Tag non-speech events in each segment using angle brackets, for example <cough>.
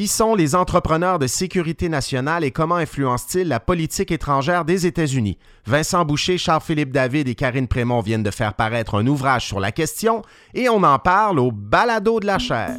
Qui sont les entrepreneurs de sécurité nationale et comment influencent-ils la politique étrangère des États-Unis? Vincent Boucher, Charles-Philippe David et Karine Prémont viennent de faire paraître un ouvrage sur la question et on en parle au balado de la chaire.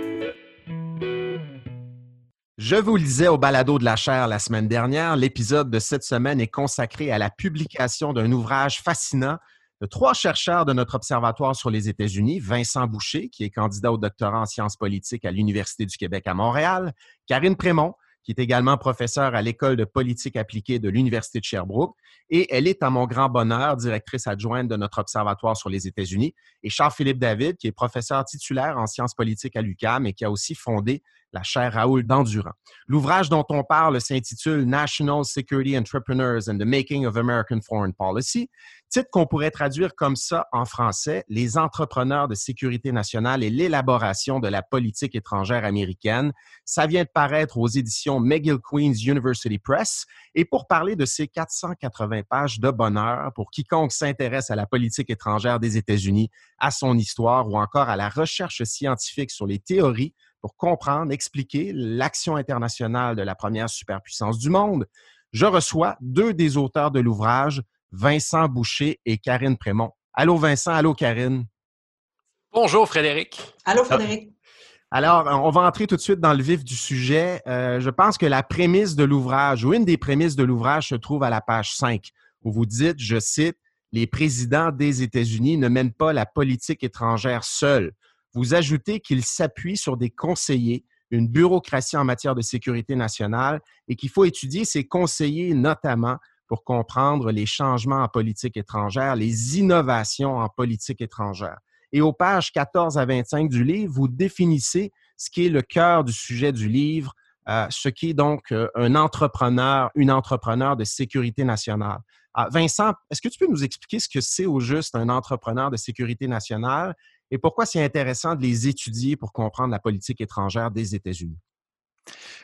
Je vous le disais au balado de la chaire la semaine dernière, l'épisode de cette semaine est consacré à la publication d'un ouvrage fascinant de trois chercheurs de notre observatoire sur les États-Unis, Vincent Boucher, qui est candidat au doctorat en sciences politiques à l'Université du Québec à Montréal, Karine Prémont, qui est également professeure à l'École de politique appliquée de l'Université de Sherbrooke, et elle est à mon grand bonheur directrice adjointe de notre observatoire sur les États-Unis, et Charles-Philippe David, qui est professeur titulaire en sciences politiques à l'UQAM et qui a aussi fondé la chaire Raoul Dandurand. L'ouvrage dont on parle s'intitule National Security Entrepreneurs and the Making of American Foreign Policy, titre qu'on pourrait traduire comme ça en français, Les entrepreneurs de sécurité nationale et l'élaboration de la politique étrangère américaine. Ça vient de paraître aux éditions McGill Queen's University Press. Et pour parler de ces 480 pages de bonheur pour quiconque s'intéresse à la politique étrangère des États-Unis, à son histoire ou encore à la recherche scientifique sur les théories pour comprendre, expliquer l'action internationale de la première superpuissance du monde, je reçois deux des auteurs de l'ouvrage, Vincent Boucher et Karine Prémont. Allô Vincent, allô Karine. Bonjour Frédéric. Allô Frédéric. Alors, on va entrer tout de suite dans le vif du sujet. Euh, je pense que la prémisse de l'ouvrage, ou une des prémices de l'ouvrage, se trouve à la page 5, où vous dites, je cite, Les présidents des États-Unis ne mènent pas la politique étrangère seuls vous ajoutez qu'il s'appuie sur des conseillers, une bureaucratie en matière de sécurité nationale et qu'il faut étudier ces conseillers notamment pour comprendre les changements en politique étrangère, les innovations en politique étrangère. Et aux pages 14 à 25 du livre, vous définissez ce qui est le cœur du sujet du livre, euh, ce qui est donc euh, un entrepreneur, une entrepreneur de sécurité nationale. Ah, Vincent, est-ce que tu peux nous expliquer ce que c'est au juste un entrepreneur de sécurité nationale et pourquoi c'est intéressant de les étudier pour comprendre la politique étrangère des États-Unis?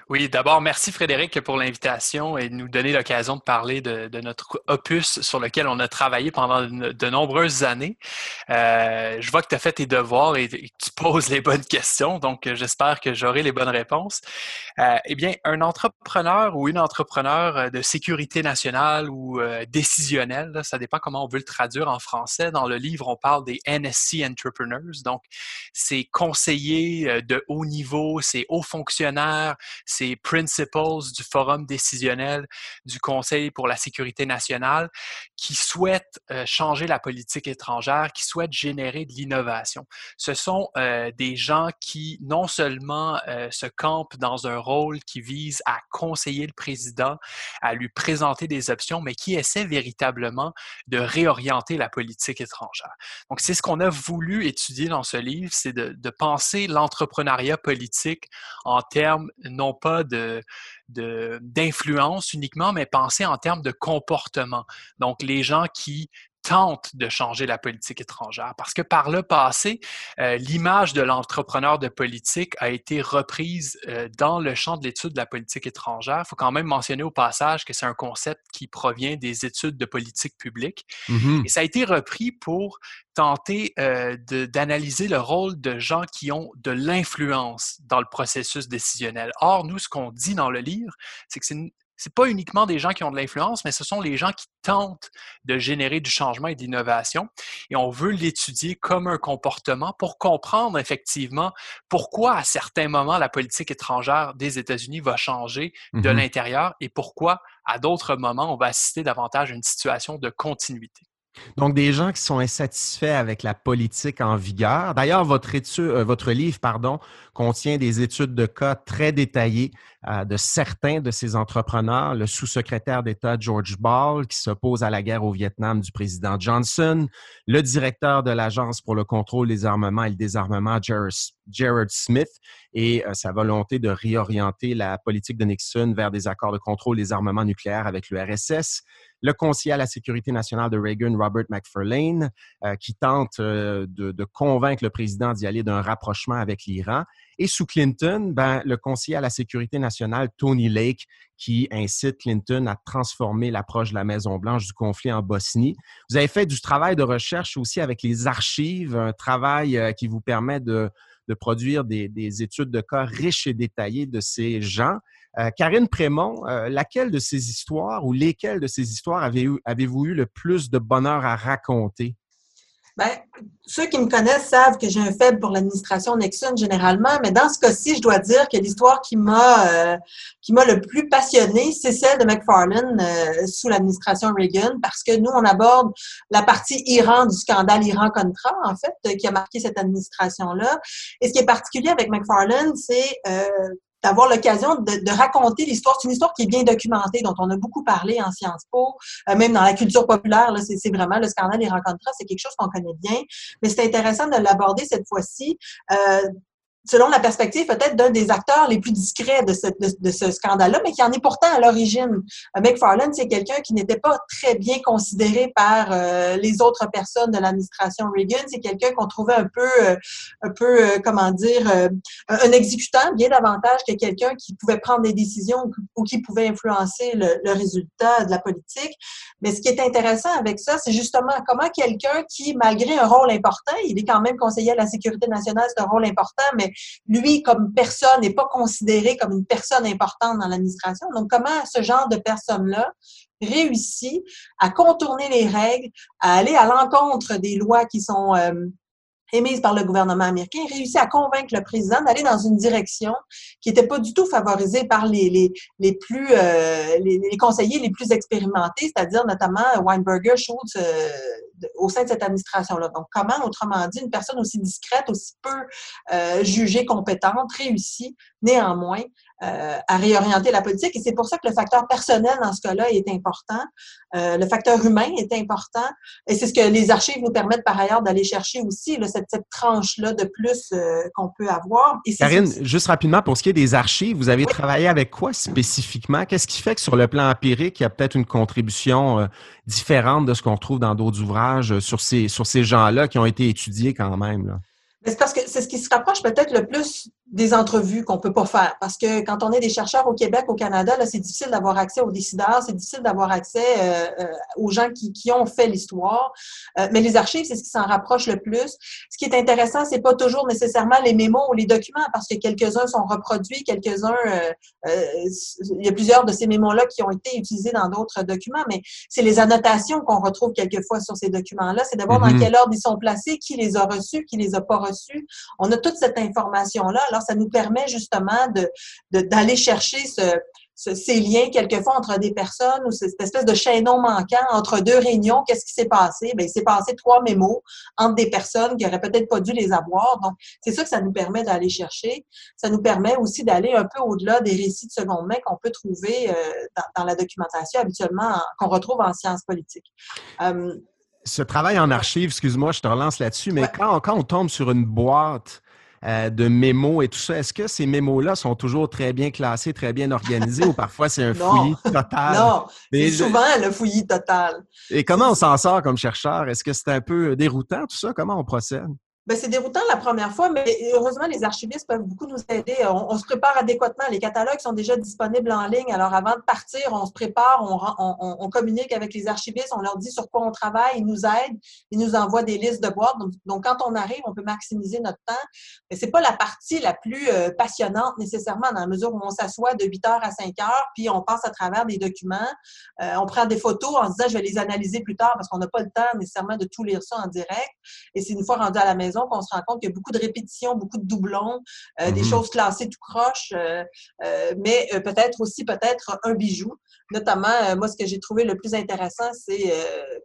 Oui, d'abord, merci Frédéric pour l'invitation et de nous donner l'occasion de parler de, notre opus sur lequel on a travaillé pendant de, nombreuses années. Euh, je vois que tu as fait tes devoirs et, que tu poses les bonnes questions, donc j'espère que j'aurai les bonnes réponses. Euh, eh bien, un entrepreneur ou une entrepreneur de sécurité nationale ou euh, décisionnelle, ça dépend comment on veut le traduire en français. Dans le livre, on parle des NSC Entrepreneurs, donc c'est conseillers de haut niveau, c'est hauts fonctionnaires, ces principles du forum décisionnel du Conseil pour la sécurité nationale qui souhaitent euh, changer la politique étrangère, qui souhaitent générer de l'innovation. Ce sont euh, des gens qui non seulement euh, se campent dans un rôle qui vise à conseiller le président, à lui présenter des options, mais qui essaient véritablement de réorienter la politique étrangère. Donc, c'est ce qu'on a voulu étudier dans ce livre, c'est de, de penser l'entrepreneuriat politique en termes non pas de, d'influence uniquement, mais penser en termes de comportement. Donc, les gens qui tentent de changer la politique étrangère. Parce que par le passé, euh, l'image de l'entrepreneur de politique a été reprise euh, dans le champ de l'étude de la politique étrangère. Il faut quand même mentionner au passage que c'est un concept qui provient des études de politique publique. Mm-hmm. Et ça a été repris pour tenter euh, d'analyser le rôle de gens qui ont de l'influence dans le processus décisionnel. Or, nous, ce qu'on dit dans le livre, c'est que c'est c'est pas uniquement des gens qui ont de l'influence, mais ce sont les gens qui tentent de générer du changement et de l'innovation. Et on veut l'étudier comme un comportement pour comprendre effectivement pourquoi à certains moments la politique étrangère des États-Unis va changer de mmh l'intérieur et pourquoi à d'autres moments on va assister davantage à une situation de continuité. Donc, des gens qui sont insatisfaits avec la politique en vigueur. D'ailleurs, votre, euh, livre pardon, contient des études de cas très détaillées euh, de certains de ces entrepreneurs. Le sous-secrétaire d'État George Ball, qui s'oppose à la guerre au Vietnam du président Johnson, le directeur de l'Agence pour le contrôle des armements et le désarmement, Jared Smith, et euh, sa volonté de réorienter la politique de Nixon vers des accords de contrôle des armements nucléaires avec l'URSS le conseiller à la sécurité nationale de Reagan, Robert McFarlane, euh, qui tente euh, de, convaincre le président d'y aller d'un rapprochement avec l'Iran. Et sous Clinton, ben, le conseiller à la sécurité nationale, Tony Lake, qui incite Clinton à transformer l'approche de la Maison-Blanche du conflit en Bosnie. Vous avez fait du travail de recherche aussi avec les archives, un travail euh, qui vous permet de, produire des, des, études de cas riches et détaillées de ces gens. Euh, Karine Prémont, euh, laquelle de ces histoires ou lesquelles de ces histoires avez-vous eu le plus de bonheur à raconter? Bien, ceux qui me connaissent savent que j'ai un faible pour l'administration Nixon généralement, mais dans ce cas-ci, je dois dire que l'histoire qui m'a euh, qui m'a le plus passionnée, c'est celle de McFarlane sous l'administration Reagan, parce que nous, on aborde la partie Iran du scandale Iran-Contra, en fait, qui a marqué cette administration-là. Et ce qui est particulier avec McFarlane, c'est d'avoir l'occasion de, raconter l'histoire. C'est une histoire qui est bien documentée, dont on a beaucoup parlé en Sciences Po, euh, même dans la culture populaire. C'est vraiment le scandale des rencontres, c'est quelque chose qu'on connaît bien. Mais c'est intéressant de l'aborder cette fois-ci. Euh, selon la perspective peut-être d'un des acteurs les plus discrets de ce, scandale-là, mais qui en est pourtant à l'origine. Euh, McFarland, c'est quelqu'un qui n'était pas très bien considéré par euh, les autres personnes de l'administration Reagan. C'est quelqu'un qu'on trouvait un peu, euh, un peu, comment dire, un exécutant bien davantage que quelqu'un qui pouvait prendre des décisions ou qui pouvait influencer le, résultat de la politique. Mais ce qui est intéressant avec ça, c'est justement comment quelqu'un qui, malgré un rôle important, il est quand même conseiller à la sécurité nationale, c'est un rôle important, mais lui, comme personne, n'est pas considéré comme une personne importante dans l'administration. Donc, comment ce genre de personne-là réussit à contourner les règles, à aller à l'encontre des lois qui sont euh, émise par le gouvernement américain, réussit à convaincre le président d'aller dans une direction qui n'était pas du tout favorisée par les, les, les plus euh, les, conseillers les plus expérimentés, c'est-à-dire notamment Weinberger, Schultz euh, au sein de cette administration-là. Donc, comment, autrement dit, une personne aussi discrète, aussi peu euh, jugée compétente, réussit néanmoins euh, à réorienter la politique. Et c'est pour ça que le facteur personnel dans ce cas-là est important. Euh, le facteur humain est important. Et c'est ce que les archives nous permettent par ailleurs d'aller chercher aussi, là, cette, cette tranche-là de plus euh, qu'on peut avoir. Et Karine, juste rapidement, pour ce qui est des archives, vous avez travaillé avec quoi spécifiquement? Qu'est-ce qui fait que sur le plan empirique, il y a peut-être une contribution différente de ce qu'on retrouve dans d'autres ouvrages sur ces, sur ces gens-là qui ont été étudiés quand même? Là? C'est parce que c'est ce qui se rapproche peut-être le plus des entrevues qu'on peut pas faire. Parce que quand on est des chercheurs au Québec, au Canada, là, c'est difficile d'avoir accès aux décideurs, c'est difficile d'avoir accès euh, euh, aux gens qui, qui ont fait l'histoire. Euh, mais les archives, c'est ce qui s'en rapproche le plus. Ce qui est intéressant, c'est pas toujours nécessairement les mémos ou les documents, parce que quelques-uns sont reproduits, quelques-uns, il y a plusieurs de ces mémos-là qui ont été utilisés dans d'autres documents, mais c'est les annotations qu'on retrouve quelquefois sur ces documents-là. C'est d'abord dans mm-hmm. quel ordre ils sont placés, qui les a reçus, qui les a pas reçus. On a toute cette information-là ça nous permet justement d'aller chercher ces liens quelquefois entre des personnes ou cette espèce de chaînon manquant entre deux réunions. Qu'est-ce qui s'est passé? Bien, il s'est passé trois mémos entre des personnes qui auraient peut-être pas dû les avoir. Donc, c'est ça que ça nous permet d'aller chercher. Ça nous permet aussi d'aller un peu au-delà des récits de seconde main qu'on peut trouver euh, dans, la documentation habituellement, qu'on retrouve en sciences politiques. Euh, ce travail en archive, excuse-moi, je te relance là-dessus, mais quand, quand on tombe sur une boîte euh, de mémos et tout ça. Est-ce que ces mémos-là sont toujours très bien classés, très bien organisés ou parfois c'est un <laughs> fouillis total? Non, c'est souvent le fouillis total. Et comment on s'en sort comme chercheur? Est-ce que c'est un peu déroutant tout ça? Comment on procède? Ben, c'est déroutant la première fois, mais heureusement, les archivistes peuvent beaucoup nous aider. On, se prépare adéquatement. Les catalogues sont déjà disponibles en ligne. Alors, avant de partir, on se prépare, on, communique avec les archivistes, on leur dit sur quoi on travaille, ils nous aident, ils nous envoient des listes de boîtes. Donc, quand on arrive, on peut maximiser notre temps. Mais c'est pas la partie la plus euh, passionnante nécessairement, dans la mesure où on s'assoit de 8 heures à 5 heures, puis on passe à travers des documents. Euh, on prend des photos en se disant, je vais les analyser plus tard parce qu'on n'a pas le temps nécessairement de tout lire ça en direct. Et c'est une fois rendu à la maison, raison qu'on se rend compte qu'il y a beaucoup de répétitions, beaucoup de doublons, des mm-hmm. choses classées tout croche, mais peut-être aussi peut-être un bijou. Notamment, moi, ce que j'ai trouvé le plus intéressant, c'est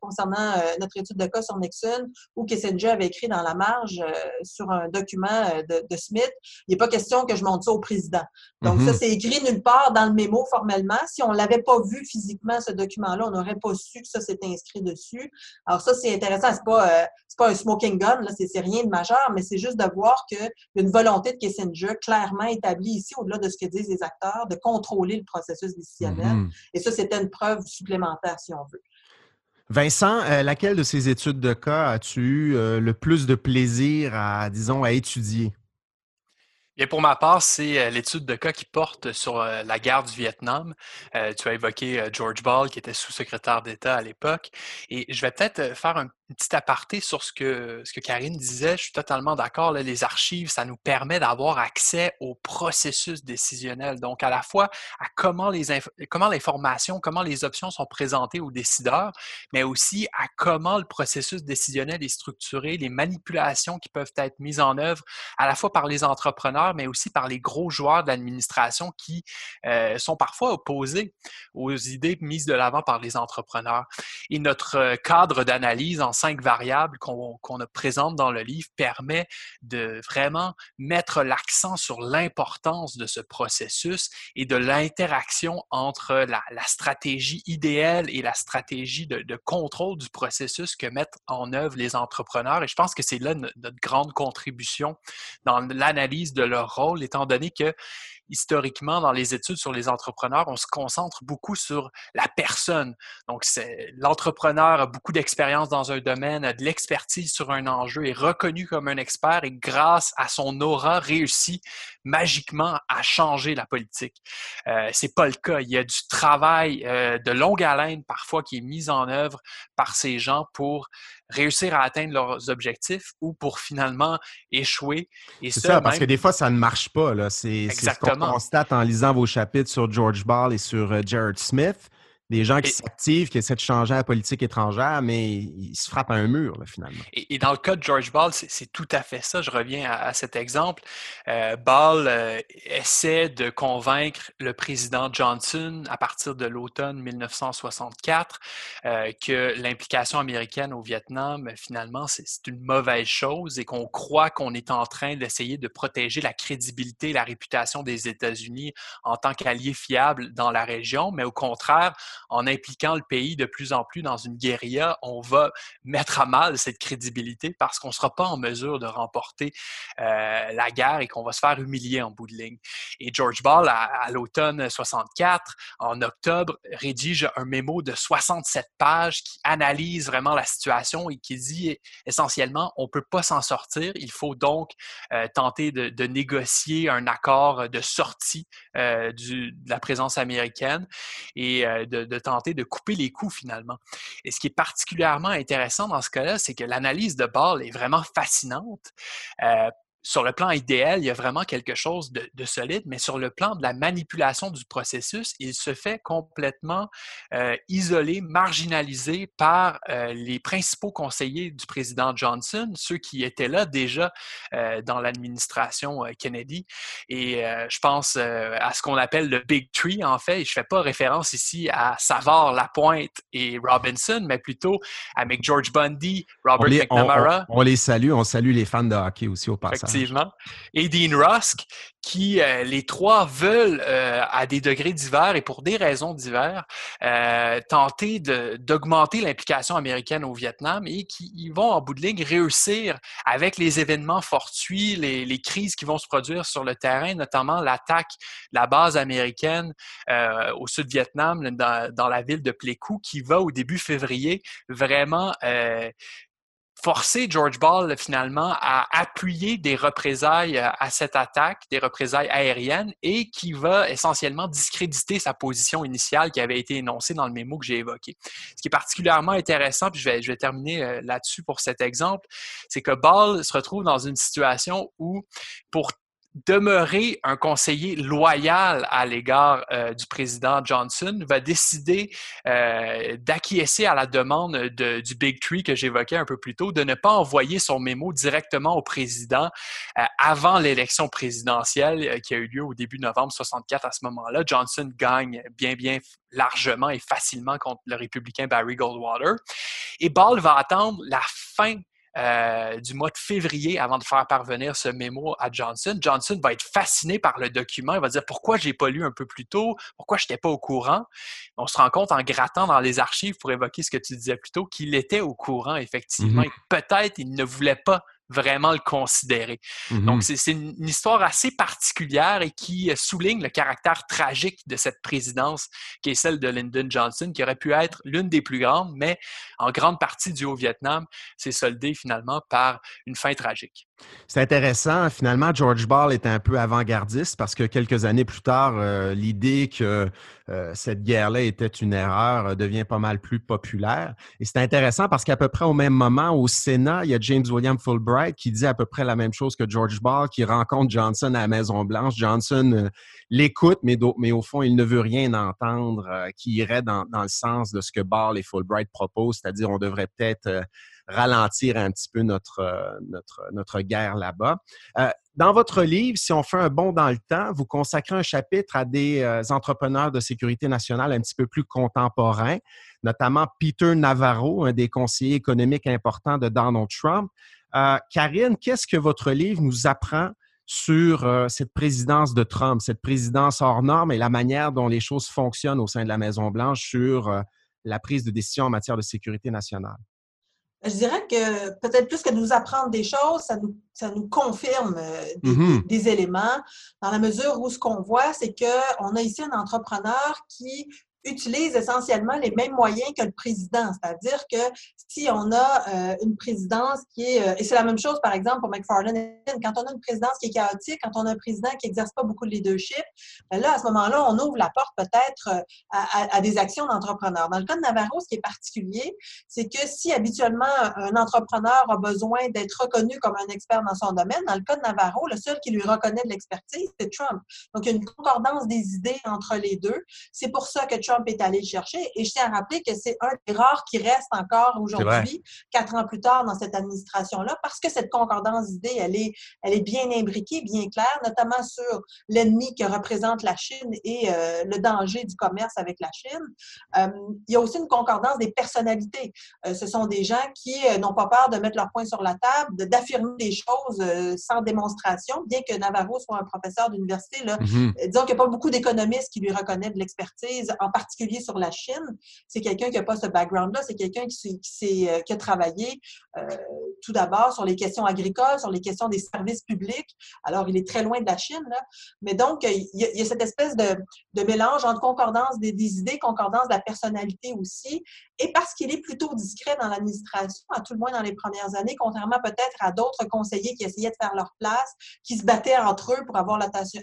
concernant notre étude de cas sur Nixon, où Kissinger avait écrit dans la marge sur un document de, Smith, il n'est pas question que je monte ça au président. Donc, ça, mm-hmm. c'est écrit nulle part dans le mémo formellement. Si on ne l'avait pas vu physiquement, ce document-là, on n'aurait pas su que ça s'était inscrit dessus. Alors, ça, c'est intéressant. Ce n'est pas, pas un smoking gun, c'est rien de majeur, mais c'est juste de voir qu'il y a une volonté de Kissinger clairement établie ici, au-delà de ce que disent les acteurs, de contrôler le processus décisionnel. Mm-hmm. Et ça, c'était une preuve supplémentaire, si on veut. Vincent, euh, laquelle de ces études de cas as-tu eu euh, le plus de plaisir à, disons, à étudier? Et pour ma part, c'est euh, l'étude de cas qui porte sur la guerre du Vietnam. tu as évoqué George Ball, qui était sous-secrétaire d'État à l'époque. Et je vais peut-être faire un petit aparté sur ce que, ce que Karine disait. Je suis totalement d'accord. Les archives, ça nous permet d'avoir accès au processus décisionnel. Donc, à la fois à comment, les comment l'information, comment les options sont présentées aux décideurs, mais aussi à comment le processus décisionnel est structuré, les manipulations qui peuvent être mises en œuvre à la fois par les entrepreneurs, mais aussi par les gros joueurs de l'administration qui euh, sont parfois opposés aux idées mises de l'avant par les entrepreneurs. Et notre euh, cadre d'analyse en cinq variables qu'on présente dans le livre permet de vraiment mettre l'accent sur l'importance de ce processus et de l'interaction entre la, stratégie idéale et la stratégie de, contrôle du processus que mettent en œuvre les entrepreneurs. Et je pense que c'est là notre grande contribution dans l'analyse de leur rôle, étant donné que historiquement, dans les études sur les entrepreneurs, on se concentre beaucoup sur la personne. Donc, l'entrepreneur a beaucoup d'expérience dans un domaine, a de l'expertise sur un enjeu, est reconnu comme un expert et grâce à son aura réussit magiquement à changer la politique. Euh, c'est pas le cas. Il y a du travail euh, de longue haleine parfois qui est mis en œuvre par ces gens pour réussir à atteindre leurs objectifs ou pour finalement échouer. C'est ça, parce que des fois, ça ne marche pas. C'est ce qu'on constate en lisant vos chapitres sur George Ball et sur euh, Jared Smith des gens qui s'activent, qui essaient de changer la politique étrangère, mais ils se frappent à un mur, finalement. Et, dans le cas de George Ball, c'est tout à fait ça. Je reviens à, cet exemple. Euh, Ball euh, essaie de convaincre le président Johnson à partir de l'automne 1964 euh, que l'implication américaine au Vietnam, finalement, c'est une mauvaise chose et qu'on croit qu'on est en train d'essayer de protéger la crédibilité et la réputation des États-Unis en tant qu'alliés fiables dans la région, mais au contraire, en impliquant le pays de plus en plus dans une guérilla, on va mettre à mal cette crédibilité parce qu'on ne sera pas en mesure de remporter euh, la guerre et qu'on va se faire humilier en bout de ligne. Et George Ball, à, l'automne 64, en octobre, rédige un mémo de 67 pages qui analyse vraiment la situation et qui dit essentiellement, on ne peut pas s'en sortir, il faut donc euh, tenter de, négocier un accord de sortie euh, de la présence américaine et de, de tenter de couper les coûts finalement. Et ce qui est particulièrement intéressant dans ce cas-là, c'est que l'analyse de Ball est vraiment fascinante euh, sur le plan idéal, il y a vraiment quelque chose de, solide, mais sur le plan de la manipulation du processus, il se fait complètement euh, isolé, marginalisé par euh, les principaux conseillers du président Johnson, ceux qui étaient là déjà euh, dans l'administration Kennedy. Et je pense à ce qu'on appelle le Big Tree, en fait. je ne fais pas référence ici à Savard, Lapointe et Robinson, mais plutôt à McGeorge Bundy, Robert McNamara. On, on, les salue, on salue les fans de hockey aussi au passage Et Dean Rusk, qui euh, les trois veulent, euh, à des degrés divers et pour des raisons diverses, euh, tenter d'augmenter l'implication américaine au Vietnam et qui vont en bout de ligne réussir avec les événements fortuits, les, crises qui vont se produire sur le terrain, notamment l'attaque de la base américaine au sud Vietnam, dans, dans, la ville de Pleiku, qui va au début février vraiment forcer George Ball finalement à appuyer des représailles euh, à cette attaque, des représailles aériennes, et qui va essentiellement discréditer sa position initiale qui avait été énoncée dans le mémo que j'ai évoqué. Ce qui est particulièrement intéressant, puis je vais, je vais terminer euh, là-dessus pour cet exemple, c'est que Ball se retrouve dans une situation où, pour demeurer un conseiller loyal à l'égard euh, du président Johnson, va décider euh, d'acquiescer à la demande du Big Tree que j'évoquais un peu plus tôt, de ne pas envoyer son mémo directement au président euh, avant l'élection présidentielle qui a eu lieu au début novembre 64. À ce moment-là, Johnson gagne bien, bien largement et facilement contre le républicain Barry Goldwater. Et Ball va attendre la fin euh, du mois de février avant de faire parvenir ce mémo à Johnson. Johnson va être fasciné par le document. Il va dire pourquoi je n'ai pas lu un peu plus tôt, pourquoi je n'étais pas au courant. On se rend compte en grattant dans les archives pour évoquer ce que tu disais plus tôt qu'il était au courant, effectivement. Mm-hmm. Peut-être il ne voulait pas vraiment le considérer. Donc, mm-hmm. c'est une histoire assez particulière et qui euh, souligne le caractère tragique de cette présidence qui est celle de Lyndon Johnson, qui aurait pu être l'une des plus grandes, mais en grande partie du au Vietnam, s'est soldée finalement par une fin tragique. C'est intéressant. Finalement, George Ball est un peu avant-gardiste parce que quelques années plus tard, euh, l'idée que euh, cette guerre-là était une erreur euh, devient pas mal plus populaire. Et c'est intéressant parce qu'à peu près au même moment, au Sénat, il y a James William Fulbright qui dit à peu près la même chose que George Ball, qui rencontre Johnson à la Maison-Blanche. Johnson l'écoute, mais, au fond, il ne veut rien entendre qui irait dans, dans, le sens de ce que Ball et Fulbright proposent, c'est-à-dire on devrait peut-être ralentir un petit peu notre, euh, notre, notre guerre là-bas. Euh, dans votre livre, si on fait un bond dans le temps, vous consacrez un chapitre à des euh, entrepreneurs de sécurité nationale un petit peu plus contemporains, notamment Peter Navarro, un des conseillers économiques importants de Donald Trump. Karine, qu'est-ce que votre livre nous apprend sur cette présidence de Trump, cette présidence hors norme et la manière dont les choses fonctionnent au sein de la Maison-Blanche sur la prise de décision en matière de sécurité nationale? Je dirais que peut-être plus que de nous apprendre des choses, ça nous, ça nous confirme euh, mm-hmm. des, éléments, dans la mesure où ce qu'on voit, c'est qu'on a ici un entrepreneur qui utilise essentiellement les mêmes moyens que le président. C'est-à-dire que si on a euh, une présidence qui est, euh, et c'est la même chose par exemple pour McFarlane, quand on a une présidence qui est chaotique, quand on a un président qui exerce pas beaucoup de leadership, ben là, à ce moment-là, on ouvre la porte peut-être euh, à, à, des actions d'entrepreneurs. Dans le cas de Navarro, ce qui est particulier, c'est que si habituellement un entrepreneur a besoin d'être reconnu comme un expert dans son domaine, dans le cas de Navarro, le seul qui lui reconnaît de l'expertise, c'est Trump. Donc, il y a une concordance des idées entre les deux. C'est pour ça que Trump Trump est allé le chercher. Et je tiens à rappeler que c'est un des rares qui reste encore aujourd'hui, quatre ans plus tard dans cette administration-là, parce que cette concordance d'idées, elle est, elle est bien imbriquée, bien claire, notamment sur l'ennemi que représente la Chine et euh, le danger du commerce avec la Chine. Euh, il y a aussi une concordance des personnalités. Euh, ce sont des gens qui n'ont pas peur de mettre leur point sur la table, d'affirmer des choses sans démonstration, bien que Navarro soit un professeur d'université. Mm-hmm. Disons qu'il n'y a pas beaucoup d'économistes qui lui reconnaissent de l'expertise, en particulier particulier sur la Chine. C'est quelqu'un qui n'a pas ce background-là, c'est quelqu'un qui, euh, a travaillé euh, tout d'abord sur les questions agricoles, sur les questions des services publics. Alors, il est très loin de la Chine, mais donc, il y, a, cette espèce de, de, mélange entre concordance des, des, idées, concordance de la personnalité aussi, et parce qu'il est plutôt discret dans l'administration, à tout le moins dans les premières années, contrairement peut-être à d'autres conseillers qui essayaient de faire leur place, qui se battaient entre eux pour avoir l'attention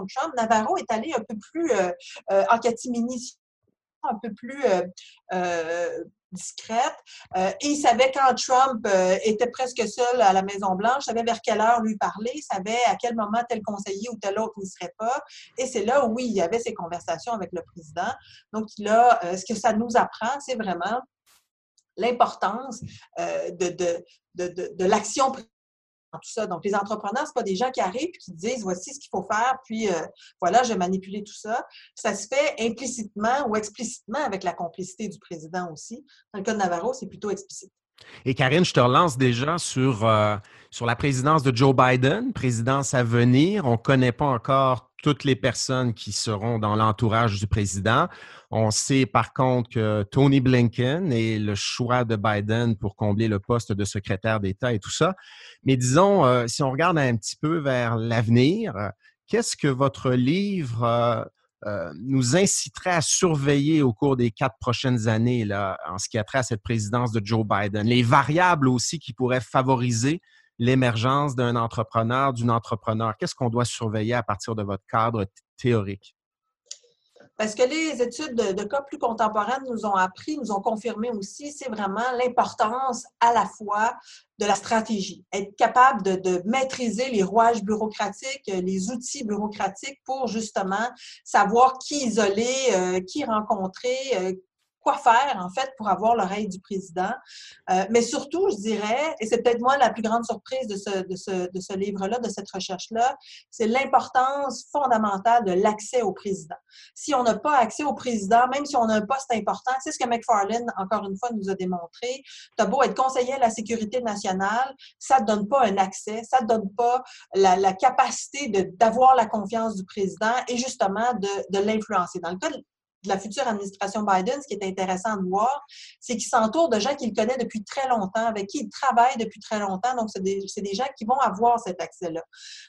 de Trump, Navarro est allé un peu plus euh, en catimini un peu plus euh, euh, discrète. Euh, et il savait quand Trump était presque seul à la Maison-Blanche, savait vers quelle heure lui parler, savait à quel moment tel conseiller ou tel autre n'y serait pas. Et c'est là où il y avait ces conversations avec le président. Donc, là, ce que ça nous apprend, c'est vraiment l'importance de, de, de, de l'action tout ça. Donc, les entrepreneurs, ce pas des gens qui arrivent et qui disent voici ce qu'il faut faire, puis euh, voilà, je vais manipuler tout ça. Ça se fait implicitement ou explicitement avec la complicité du président aussi. Dans le cas de Navarro, c'est plutôt explicite. Et Karine, je te relance déjà sur, euh, sur la présidence de Joe Biden, présidence à venir. On ne connaît pas encore toutes les personnes qui seront dans l'entourage du président. On sait par contre que Tony Blinken est le choix de Biden pour combler le poste de secrétaire d'État et tout ça. Mais disons, euh, si on regarde un petit peu vers l'avenir, qu'est-ce que votre livre euh, euh, nous inciterait à surveiller au cours des quatre prochaines années là, en ce qui a trait à cette présidence de Joe Biden? Les variables aussi qui pourraient favoriser l'émergence d'un entrepreneur, d'une entrepreneur? Qu'est-ce qu'on doit surveiller à partir de votre cadre théorique? Parce que les études de, cas plus contemporaines nous ont appris, nous ont confirmé aussi, c'est vraiment l'importance à la fois de la stratégie, être capable de, maîtriser les rouages bureaucratiques, les outils bureaucratiques pour justement savoir qui isoler, euh, qui rencontrer, euh, quoi faire, en fait, pour avoir l'oreille du président. Euh, mais surtout, je dirais, et c'est peut-être moi la plus grande surprise de ce, de ce, de ce livre-là, de cette recherche-là, c'est l'importance fondamentale de l'accès au président. Si on n'a pas accès au président, même si on a un poste important, c'est ce que McFarlane, encore une fois, nous a démontré. Tu as beau être conseiller à la sécurité nationale, ça ne donne pas un accès, ça ne donne pas la, la capacité d'avoir la confiance du président et justement de, de l'influencer. Dans le cas de la future administration Biden, ce qui est intéressant de voir, c'est qu'il s'entoure de gens qu'il connaît depuis très longtemps, avec qui il travaille depuis très longtemps. Donc, c'est des, des, gens qui vont avoir cet accès-là.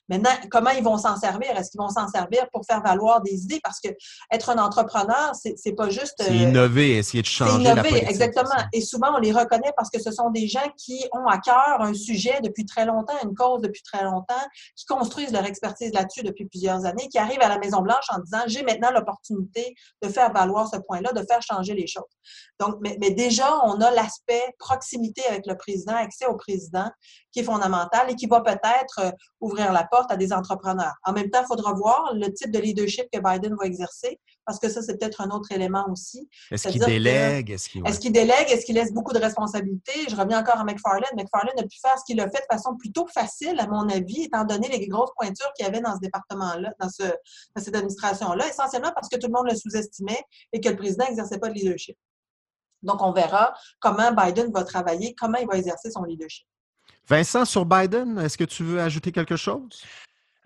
Maintenant, comment ils vont s'en servir? Est-ce qu'ils vont s'en servir pour faire valoir des idées? Parce que être un entrepreneur, c'est pas juste... Euh, innover, essayer de changer innover, la politique, exactement. Et souvent, on les reconnaît parce que ce sont des gens qui ont à cœur un sujet depuis très longtemps, une cause depuis très longtemps, qui construisent leur expertise là-dessus depuis plusieurs années, qui arrivent à la Maison-Blanche en disant, j'ai maintenant l'opportunité de faire valoir ce point-là, de faire changer les choses. Donc, mais, déjà, on a l'aspect proximité avec le président, accès au président, qui est fondamental et qui va peut-être euh, ouvrir la porte à des entrepreneurs. En même temps, il faudra voir le type de leadership que Biden va exercer, parce que ça, c'est peut-être un autre élément aussi. Est-ce qu'il délègue? Est-ce qu'il délègue? Est-ce qu'il laisse beaucoup de responsabilités? Je reviens encore à McFarlane. McFarlane a pu faire ce qu'il a fait de façon plutôt facile, à mon avis, étant donné les grosses pointures qu'il y avait dans ce département-là, dans, ce, dans cette administration-là, essentiellement parce que tout le monde le sous-estimait et que le président n'exerçait pas de leadership. Donc, on verra comment Biden va travailler, comment il va exercer son leadership. Vincent, sur Biden, est-ce que tu veux ajouter quelque chose?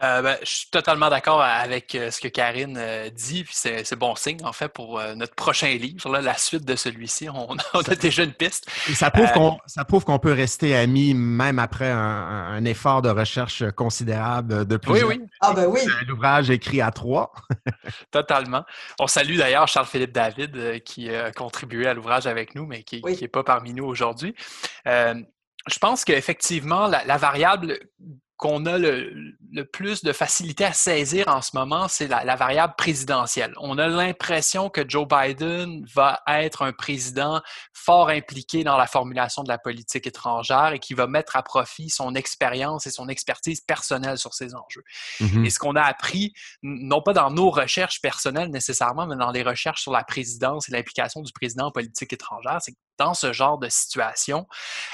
Euh, ben, je suis totalement d'accord avec euh, ce que Karine euh, dit, puis c'est bon signe en fait pour notre prochain livre, là, la suite de celui-ci. <laughs> On, a déjà une piste. Et ça prouve qu'on peut rester amis même après un, effort de recherche considérable de plusieurs. Oui, oui. Ah ben oui. L'ouvrage écrit à trois. <laughs> totalement. On salue d'ailleurs Charles-Philippe David qui a contribué à l'ouvrage avec nous, mais qui n'est pas parmi nous aujourd'hui. Je pense qu'effectivement, la, variable qu'on a le, plus de facilité à saisir en ce moment, c'est la, variable présidentielle. On a l'impression que Joe Biden va être un président fort impliqué dans la formulation de la politique étrangère et qui va mettre à profit son expérience et son expertise personnelle sur ces enjeux. Mm-hmm. Et ce qu'on a appris, non pas dans nos recherches personnelles nécessairement, mais dans les recherches sur la présidence et l'implication du président en politique étrangère, c'est que dans ce genre de situation,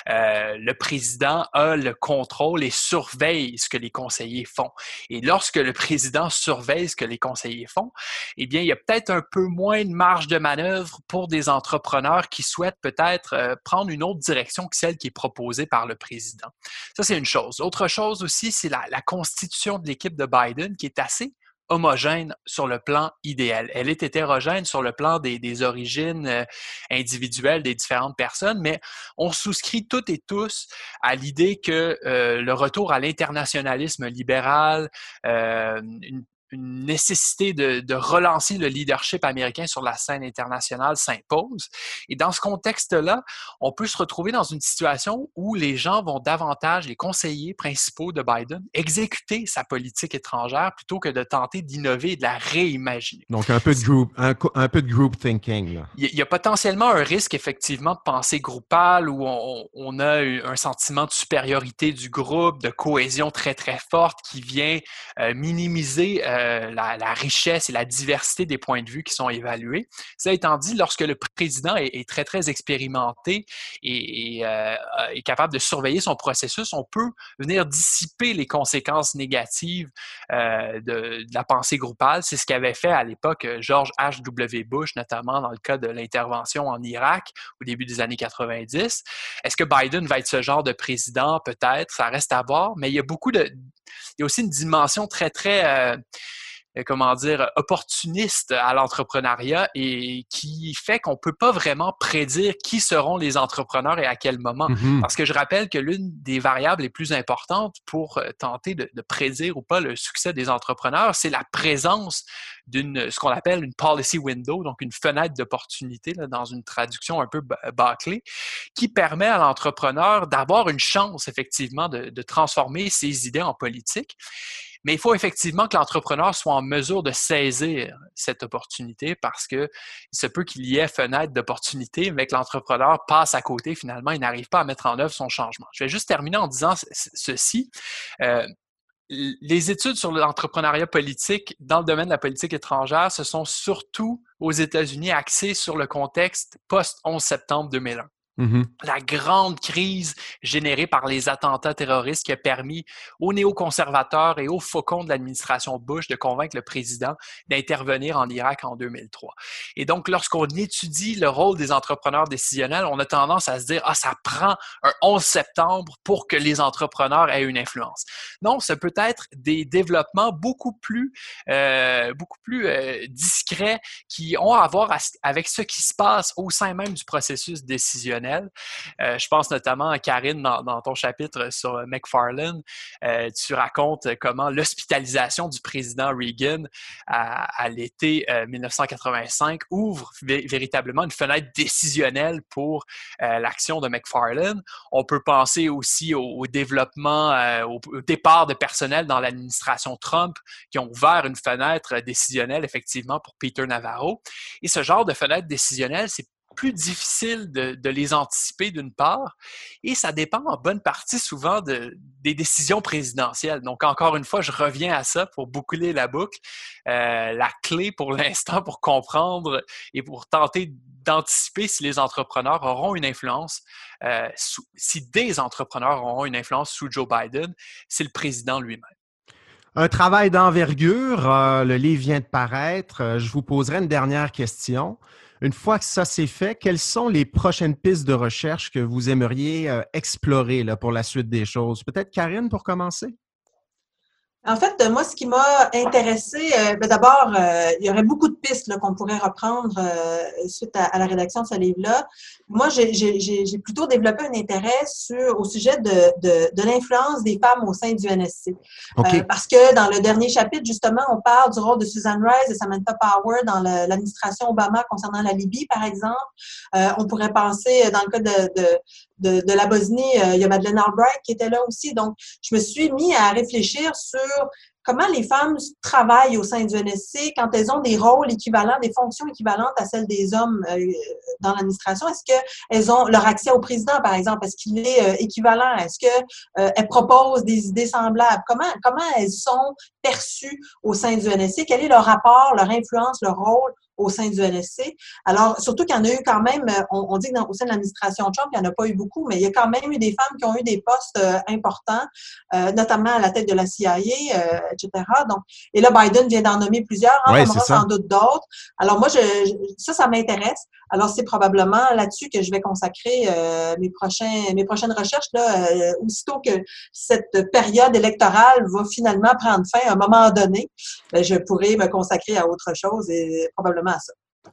euh, le président a le contrôle et surveille ce que les conseillers font. Et lorsque le président surveille ce que les conseillers font, eh bien, il y a peut-être un peu moins de marge de manœuvre pour des entrepreneurs qui souhaitent peut-être euh, prendre une autre direction que celle qui est proposée par le président. Ça, c'est une chose. Autre chose aussi, c'est la, la constitution de l'équipe de Biden qui est assez homogène sur le plan idéal. Elle est hétérogène sur le plan des, origines euh, individuelles des différentes personnes, mais on souscrit toutes et tous à l'idée que euh, le retour à l'internationalisme libéral, euh, une une nécessité de, relancer le leadership américain sur la scène internationale s'impose. Et dans ce contexte-là, on peut se retrouver dans une situation où les gens vont davantage, les conseillers principaux de Biden, exécuter sa politique étrangère plutôt que de tenter d'innover et de la réimaginer. Donc, un peu de group, un, peu de group thinking. Là. Il, y a potentiellement un risque, effectivement, de pensée groupale où on, a un sentiment de supériorité du groupe, de cohésion très, très forte qui vient euh, minimiser euh, euh, la, richesse et la diversité des points de vue qui sont évalués. Ça étant dit, lorsque le président est, très, très expérimenté et, euh, est capable de surveiller son processus, on peut venir dissiper les conséquences négatives euh, de, la pensée groupale. C'est ce qu'avait fait à l'époque George H.W. Bush, notamment dans le cas de l'intervention en Irak au début des années 90. Est-ce que Biden va être ce genre de président? Peut-être, ça reste à voir, mais il y a beaucoup de... Il y a aussi une dimension très, très... Euh, comment dire, opportuniste à l'entrepreneuriat et qui fait qu'on peut pas vraiment prédire qui seront les entrepreneurs et à quel moment. Mm-hmm. Parce que je rappelle que l'une des variables les plus importantes pour euh, tenter de, prédire ou pas le succès des entrepreneurs, c'est la présence d'une, ce qu'on appelle une policy window, donc une fenêtre d'opportunité, dans une traduction un peu bâclée, qui permet à l'entrepreneur d'avoir une chance, effectivement, de, de transformer ses idées en politique Mais il faut effectivement que l'entrepreneur soit en mesure de saisir cette opportunité parce que il se peut qu'il y ait fenêtre d'opportunité, mais que l'entrepreneur passe à côté finalement, il n'arrive pas à mettre en œuvre son changement. Je vais juste terminer en disant ceci. Euh, les études sur l'entrepreneuriat politique dans le domaine de la politique étrangère, ce sont surtout aux États-Unis axées sur le contexte post-11 septembre 2001. Mm-hmm. La grande crise générée par les attentats terroristes qui a permis aux néoconservateurs et aux faucons de l'administration Bush de convaincre le président d'intervenir en Irak en 2003. Et donc, lorsqu'on étudie le rôle des entrepreneurs décisionnels, on a tendance à se dire, ah, ça prend un 11 septembre pour que les entrepreneurs aient une influence. Non, ce peut être des développements beaucoup plus, euh, beaucoup plus euh, discrets qui ont à voir avec ce qui se passe au sein même du processus décisionnel euh, je pense notamment à Karine dans, ton chapitre sur McFarlane. Euh, tu racontes comment l'hospitalisation du président Reagan à, l'été 1985 euh, ouvre véritablement une fenêtre décisionnelle pour l'action de McFarlane. On peut penser aussi au, développement, au, au, départ de personnel dans l'administration Trump qui ont ouvert une fenêtre décisionnelle effectivement pour Peter Navarro. Et ce genre de fenêtre décisionnelle, c'est plus difficile de, les anticiper d'une part, et ça dépend en bonne partie souvent de, des décisions présidentielles. Donc, encore une fois, je reviens à ça pour boucler la boucle. Euh, la clé pour <laughs> l'instant pour comprendre et pour tenter d'anticiper si les entrepreneurs auront une influence, euh, si des entrepreneurs auront une influence sous Joe Biden, c'est le président lui-même. Un travail d'envergure, euh, le livre vient de paraître. je vous poserai une dernière question. Une fois que ça s'est fait, quelles sont les prochaines pistes de recherche que vous aimeriez euh, explorer pour la suite des choses? Peut-être Karine pour commencer? En fait, moi, ce qui m'a intéressé, euh, ben, d'abord, euh, il y aurait beaucoup de pistes qu'on pourrait reprendre euh, suite à, la rédaction de ce livre-là. Moi, j'ai plutôt développé un intérêt sur au sujet de, de, de l'influence des femmes au sein du NSC. parce que dans le dernier chapitre, justement, on parle du rôle de Susan Rice et Samantha Power dans l'administration Obama concernant la Libye, par exemple. on pourrait penser, dans le cas de, de, de, la Bosnie, il y a Madeleine Albright qui était là aussi. Donc, je me suis mis à réfléchir sur comment les femmes travaillent au sein du NSC quand elles ont des rôles équivalents, des fonctions équivalentes à celles des hommes euh, dans l'administration. Est-ce qu'elles ont leur accès au président, par exemple? Est-ce qu'il est euh, équivalent? Est-ce qu'elles euh, proposent des idées semblables? Comment elles sont perçues au sein du NSC? Quel est leur rapport, leur influence, leur rôle au sein du NSC. Alors, surtout qu'il y en a eu quand même, euh, on, dit que dans, au sein de l'administration Trump, il n'y en a pas eu beaucoup, mais il y a quand même eu des femmes qui ont eu des postes euh, importants, euh, notamment à la tête de la CIA, etc. Donc, et là, Biden vient d'en nommer plusieurs, hein, on aura sans doute d'autres. Alors, moi, je, ça, ça m'intéresse. Alors, c'est probablement là-dessus que je vais consacrer mes, prochains, mes prochaines recherches, là, aussitôt que cette période électorale va finalement prendre fin à un moment donné, ben, je pourrai me consacrer à autre chose et probablement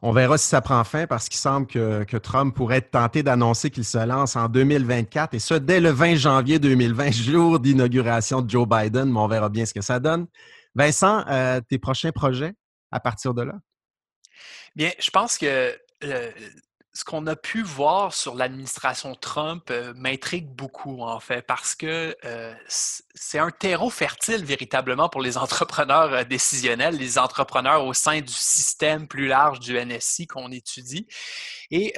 on verra si ça prend fin parce qu'il semble que, Trump pourrait être tenté d'annoncer qu'il se lance en 2024 et ce, dès le 20 janvier 2020, <laughs> jour d'inauguration de Joe Biden, mais on verra bien ce que ça donne. Vincent, euh, tes prochains projets à partir de là? Bien, je pense que euh, ce qu'on a pu voir sur l'administration Trump euh, m'intrigue beaucoup, en fait, parce que euh, c'est un terreau fertile véritablement pour les <laughs> entrepreneurs euh, décisionnels, les entrepreneurs au sein du système plus large du NSI qu'on étudie. Et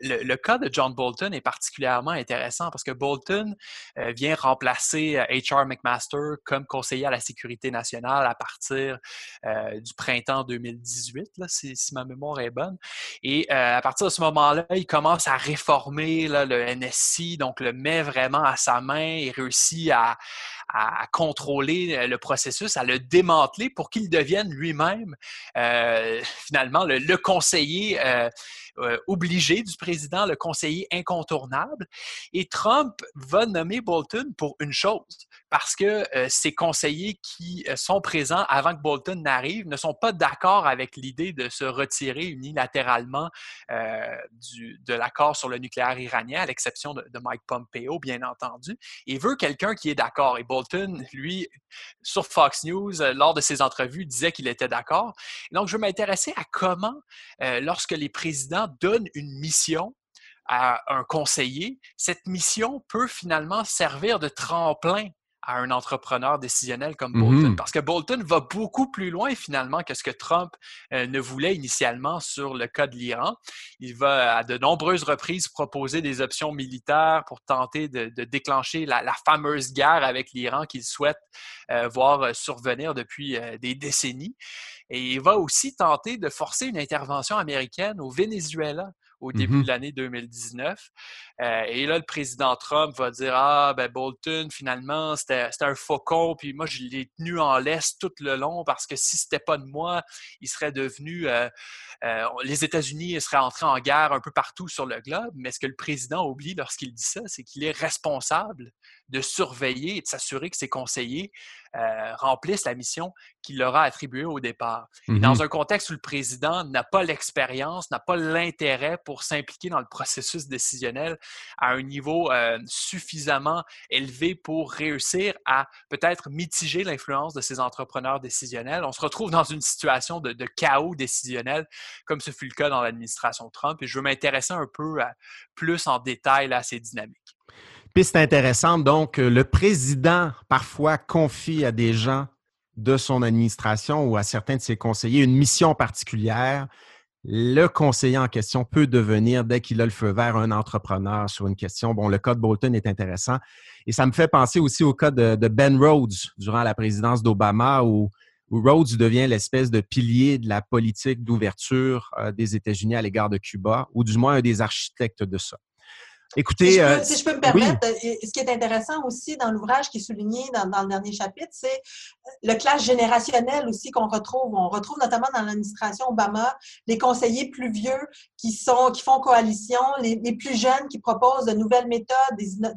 le, cas de John Bolton est particulièrement intéressant parce que Bolton vient remplacer H.R. McMaster comme conseiller à la sécurité nationale à partir du printemps 2018, là, si, ma mémoire est bonne. Et à partir de ce moment là il commence à réformer le NSI, donc le met vraiment à sa main et réussit à, contrôler euh, le processus, à le démanteler pour qu'il devienne lui-même euh, finalement le, conseiller euh, obligé du président, le conseiller incontournable. Et Trump va nommer Bolton pour une chose, parce que ces conseillers qui sont présents avant que Bolton n'arrive ne sont pas d'accord avec l'idée de se retirer unilatéralement de l'accord sur le nucléaire iranien, à l'exception de, Mike Pompeo, bien entendu. Il veut quelqu'un qui est d'accord. Et Bolton, lui, sur Fox News, euh, lors de ses entrevues, disait qu'il était d'accord. Donc, je veux m'intéresser à comment, euh, lorsque les présidents donnent une mission à un conseiller, cette mission peut finalement servir de tremplin à un entrepreneur décisionnel comme Bolton. Mm-hmm. Parce que Bolton va beaucoup plus loin finalement que ce que Trump euh, ne voulait initialement sur le cas de l'Iran. Il va à de nombreuses reprises proposer des options militaires pour tenter de, déclencher la, fameuse guerre avec l'Iran qu'il souhaite euh, voir survenir depuis euh, des décennies. Et il va aussi tenter de forcer une intervention américaine au Venezuela au début mmh de l'année 2019. Euh, et là, le président Trump va dire Ah, ben Bolton, finalement, c'était un faucon, puis moi, je l'ai tenu en laisse tout le long parce que si c'était pas de moi, il serait devenu. Euh, euh, les États-Unis seraient entrés en guerre un peu partout sur le globe. Mais ce que le président oublie lorsqu'il dit ça, c'est qu'il est responsable de surveiller et de s'assurer que ses conseillers euh, remplissent la mission qu'il leur a attribuée au départ. Mmh dans un contexte où le président n'a pas l'expérience, n'a pas l'intérêt pour s'impliquer dans le processus décisionnel à un niveau euh, suffisamment élevé pour réussir à peut-être mitiger l'influence de ces entrepreneurs décisionnels, on se retrouve dans une situation de, chaos décisionnel comme ce fut le cas dans l'administration Trump. Et je veux m'intéresser un peu plus en détail à ces dynamiques. Piste intéressante, donc, euh, le président parfois confie à des gens de son administration ou à certains de ses conseillers une mission particulière. Le conseiller en question peut devenir, dès qu'il a le feu vert, un entrepreneur sur une question. Bon, le cas de Bolton est intéressant. Et ça me fait penser aussi au cas de, Ben Rhodes durant la présidence d'Obama, où, Rhodes devient l'espèce de pilier de la politique d'ouverture euh, des États-Unis à l'égard de Cuba, ou du moins un des architectes de ça. Écoutez, si je, peux, me permettre, euh, ce qui est intéressant aussi dans l'ouvrage qui est souligné dans, le dernier chapitre, c'est euh, le clash générationnel aussi qu'on retrouve. On retrouve notamment dans l'administration Obama les conseillers plus vieux qui sont qui font coalition, les, plus jeunes qui proposent de nouvelles méthodes,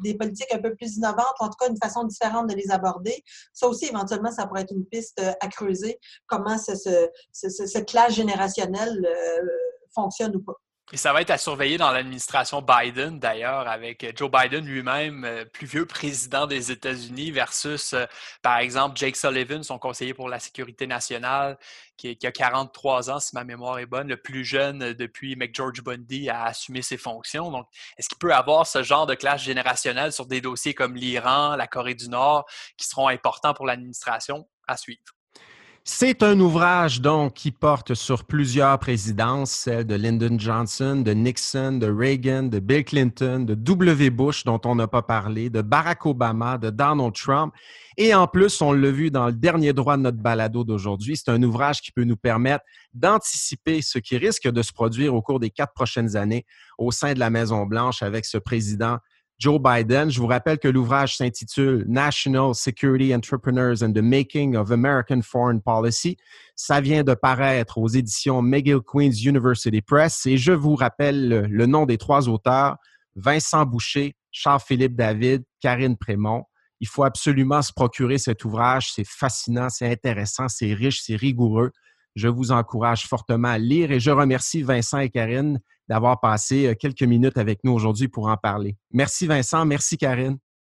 des, politiques un peu plus innovantes, en tout cas une façon différente de les aborder. Ça aussi, éventuellement, ça pourrait être une piste euh, à creuser. Comment ce, ce, clash générationnel fonctionne ou pas. Et ça va être à surveiller dans l'administration Biden, d'ailleurs, avec euh, Joe Biden lui-même, euh, plus vieux président des États-Unis, versus, euh, par exemple, Jake Sullivan, son conseiller pour la sécurité nationale, qui, a 43 ans, si ma mémoire est bonne, le plus jeune depuis McGeorge Bundy à assumer ses fonctions. Donc, est-ce qu'il peut avoir ce genre de classe générationnelle sur des dossiers comme l'Iran, la Corée du Nord, qui seront importants pour l'administration à suivre? C'est un ouvrage donc qui porte sur plusieurs présidences, celle de Lyndon Johnson, de Nixon, de Reagan, de Bill Clinton, de W. Bush dont on n'a pas parlé, de Barack Obama, de Donald Trump. Et en plus, on l'a vu dans le dernier droit de notre balado d'aujourd'hui, c'est un ouvrage qui peut nous permettre d'anticiper ce qui risque de se produire au cours des quatre prochaines années au sein de la Maison-Blanche avec ce président Joe Biden. Je vous rappelle que l'ouvrage s'intitule National Security Entrepreneurs and the Making of American Foreign Policy. Ça vient de paraître aux éditions McGill Queen's University Press et je vous rappelle le, nom des trois auteurs, Vincent Boucher, Charles-Philippe David, Karine Prémont. Il faut absolument se procurer cet ouvrage. C'est fascinant, c'est intéressant, c'est riche, c'est rigoureux. Je vous encourage fortement à lire et je remercie Vincent et Karine d'avoir passé euh, quelques minutes avec nous aujourd'hui pour en parler. Merci Vincent, merci Karine.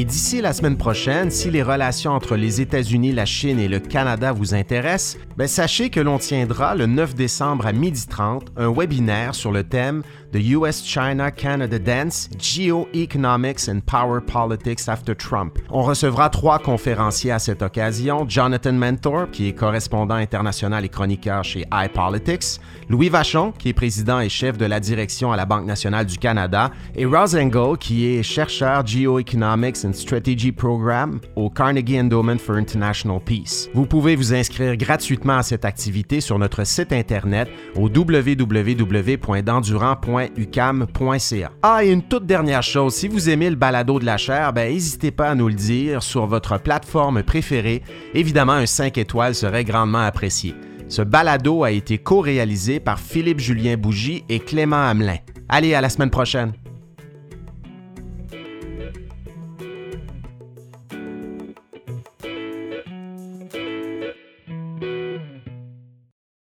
Et d'ici la semaine prochaine, si les relations entre les États-Unis, la Chine et le Canada vous intéressent, ben sachez que l'on tiendra le 9 décembre à 12h30 un webinaire sur le thème The US-China-Canada Dance, Geoeconomics and Power Politics After Trump. On recevra trois conférenciers à cette occasion, Jonathan Mentor, qui est correspondant international et chroniqueur chez iPolitics, Louis Vachon, qui est président et chef de la direction à la Banque nationale du Canada, et Ross Engel, qui est chercheur Geoeconomics and Strategy Program au Carnegie Endowment for International Peace. Vous pouvez vous inscrire gratuitement à cette activité sur notre site internet au www.dendurant.com Ah, et une toute dernière chose, si vous aimez le balado de la chair, ben n'hésitez pas à nous le dire sur votre plateforme préférée. Évidemment, un 5 étoiles serait grandement apprécié. Ce balado a été co-réalisé par Philippe Julien Bougie et Clément Hamelin. Allez, à la semaine prochaine.